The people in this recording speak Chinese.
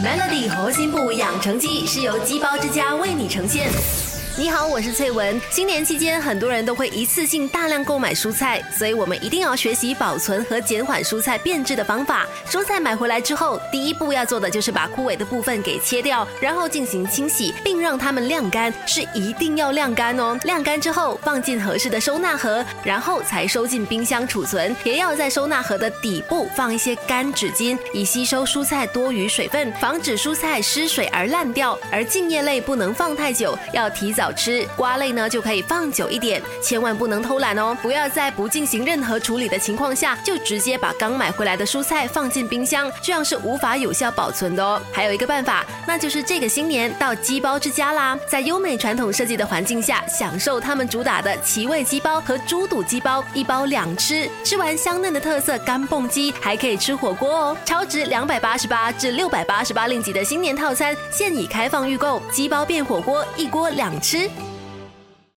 Melody 核心部养成记是由鸡包之家为你呈现。你好，我是翠文。新年期间，很多人都会一次性大量购买蔬菜，所以我们一定要学习保存和减缓蔬菜变质的方法。蔬菜买回来之后，第一步要做的就是把枯萎的部分给切掉，然后进行清洗，并让它们晾干，是一定要晾干哦。晾干之后，放进合适的收纳盒，然后才收进冰箱储存。也要在收纳盒的底部放一些干纸巾，以吸收蔬菜多余水分，防止蔬菜失水而烂掉。而茎叶类不能放太久，要提早。吃瓜类呢，就可以放久一点，千万不能偷懒哦！不要在不进行任何处理的情况下，就直接把刚买回来的蔬菜放进冰箱，这样是无法有效保存的哦。还有一个办法，那就是这个新年到鸡包之家啦，在优美传统设计的环境下，享受他们主打的奇味鸡包和猪肚鸡包，一包两吃，吃完香嫩的特色干蹦鸡，还可以吃火锅哦！超值两百八十八至六百八十八令吉的新年套餐，现已开放预购，鸡包变火锅，一锅两吃吃。